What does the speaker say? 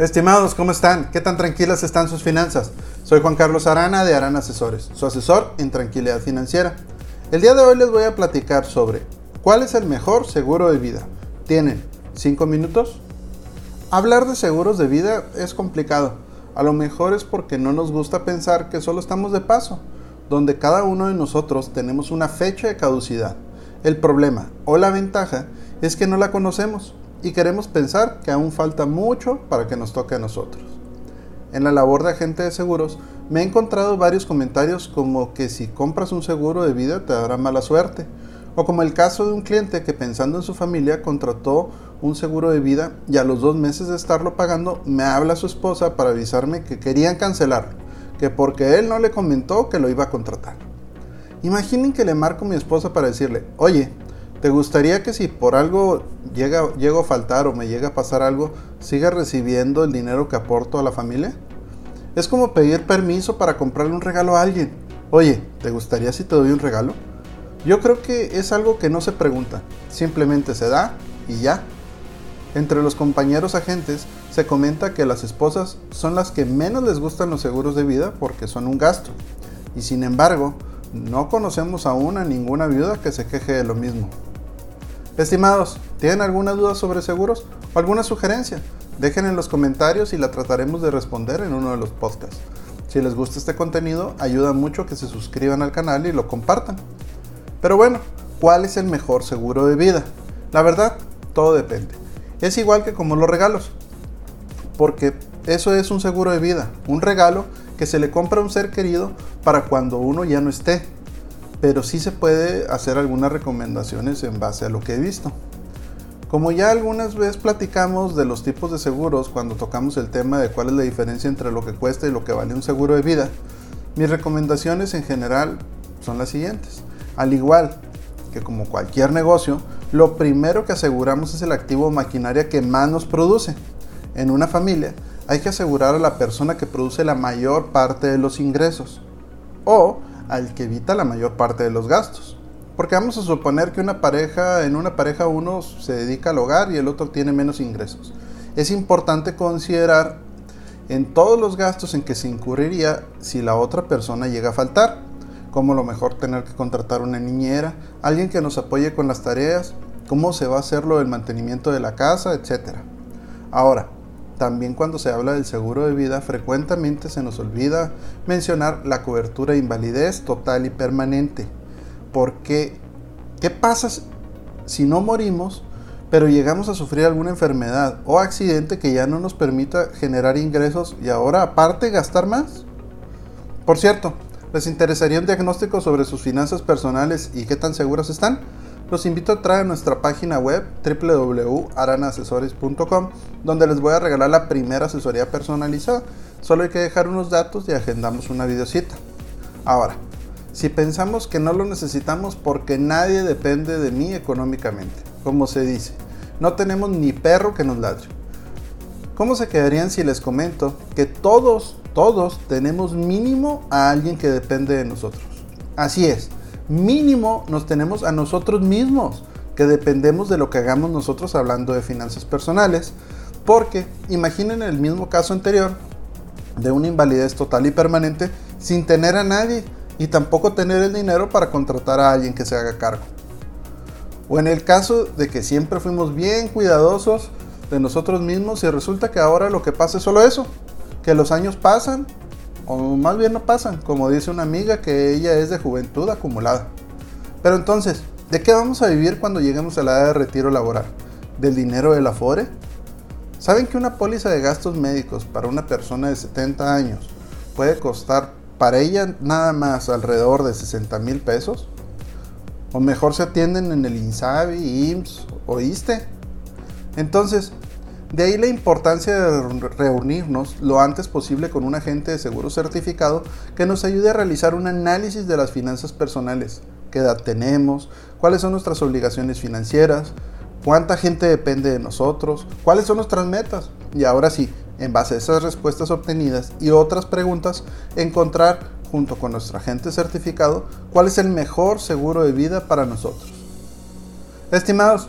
Estimados, ¿cómo están? ¿Qué tan tranquilas están sus finanzas? Soy Juan Carlos Arana de Arana Asesores, su asesor en tranquilidad financiera. El día de hoy les voy a platicar sobre cuál es el mejor seguro de vida. ¿Tienen 5 minutos? Hablar de seguros de vida es complicado. A lo mejor es porque no nos gusta pensar que solo estamos de paso, donde cada uno de nosotros tenemos una fecha de caducidad. El problema o la ventaja es que no la conocemos y queremos pensar que aún falta mucho para que nos toque a nosotros. En la labor de agente de seguros me he encontrado varios comentarios como que si compras un seguro de vida te dará mala suerte, o como el caso de un cliente que pensando en su familia contrató un seguro de vida y a los dos meses de estarlo pagando me habla su esposa para avisarme que querían cancelarlo, que porque él no le comentó que lo iba a contratar. Imaginen que le marco a mi esposa para decirle, oye, ¿Te gustaría que si por algo llega, llego a faltar o me llega a pasar algo, siga recibiendo el dinero que aporto a la familia? Es como pedir permiso para comprarle un regalo a alguien. Oye, ¿te gustaría si te doy un regalo? Yo creo que es algo que no se pregunta, simplemente se da y ya. Entre los compañeros agentes se comenta que las esposas son las que menos les gustan los seguros de vida porque son un gasto. Y sin embargo, no conocemos aún a ninguna viuda que se queje de lo mismo. Estimados, ¿tienen alguna duda sobre seguros o alguna sugerencia? Dejen en los comentarios y la trataremos de responder en uno de los podcasts. Si les gusta este contenido, ayuda mucho que se suscriban al canal y lo compartan. Pero bueno, ¿cuál es el mejor seguro de vida? La verdad, todo depende. Es igual que como los regalos. Porque eso es un seguro de vida, un regalo que se le compra a un ser querido para cuando uno ya no esté pero sí se puede hacer algunas recomendaciones en base a lo que he visto. Como ya algunas veces platicamos de los tipos de seguros cuando tocamos el tema de cuál es la diferencia entre lo que cuesta y lo que vale un seguro de vida, mis recomendaciones en general son las siguientes. Al igual que como cualquier negocio, lo primero que aseguramos es el activo o maquinaria que más nos produce. En una familia hay que asegurar a la persona que produce la mayor parte de los ingresos. O al que evita la mayor parte de los gastos. Porque vamos a suponer que una pareja, en una pareja uno se dedica al hogar y el otro tiene menos ingresos. Es importante considerar en todos los gastos en que se incurriría si la otra persona llega a faltar, como lo mejor tener que contratar una niñera, alguien que nos apoye con las tareas, cómo se va a hacerlo el mantenimiento de la casa, etc. Ahora, también cuando se habla del seguro de vida, frecuentemente se nos olvida mencionar la cobertura de invalidez total y permanente. Porque, ¿qué pasa si no morimos, pero llegamos a sufrir alguna enfermedad o accidente que ya no nos permita generar ingresos y ahora aparte gastar más? Por cierto, ¿les interesaría un diagnóstico sobre sus finanzas personales y qué tan seguras están? Los invito a entrar a nuestra página web www.aranasesores.com donde les voy a regalar la primera asesoría personalizada. Solo hay que dejar unos datos y agendamos una videocita. Ahora, si pensamos que no lo necesitamos porque nadie depende de mí económicamente, como se dice, no tenemos ni perro que nos ladre. ¿Cómo se quedarían si les comento que todos, todos tenemos mínimo a alguien que depende de nosotros? Así es, mínimo nos tenemos a nosotros mismos, que dependemos de lo que hagamos nosotros hablando de finanzas personales. Porque imaginen el mismo caso anterior de una invalidez total y permanente sin tener a nadie y tampoco tener el dinero para contratar a alguien que se haga cargo. O en el caso de que siempre fuimos bien cuidadosos de nosotros mismos y resulta que ahora lo que pasa es solo eso, que los años pasan o más bien no pasan, como dice una amiga que ella es de juventud acumulada. Pero entonces, ¿de qué vamos a vivir cuando lleguemos a la edad de retiro laboral? ¿Del dinero del Afore? ¿Saben que una póliza de gastos médicos para una persona de 70 años puede costar para ella nada más alrededor de 60 mil pesos? O mejor se atienden en el INSABI, IMSS o ISTE. Entonces, de ahí la importancia de reunirnos lo antes posible con un agente de seguro certificado que nos ayude a realizar un análisis de las finanzas personales, qué edad tenemos, cuáles son nuestras obligaciones financieras, cuánta gente depende de nosotros, cuáles son nuestras metas. Y ahora sí, en base a esas respuestas obtenidas y otras preguntas, encontrar junto con nuestro agente certificado cuál es el mejor seguro de vida para nosotros. Estimados,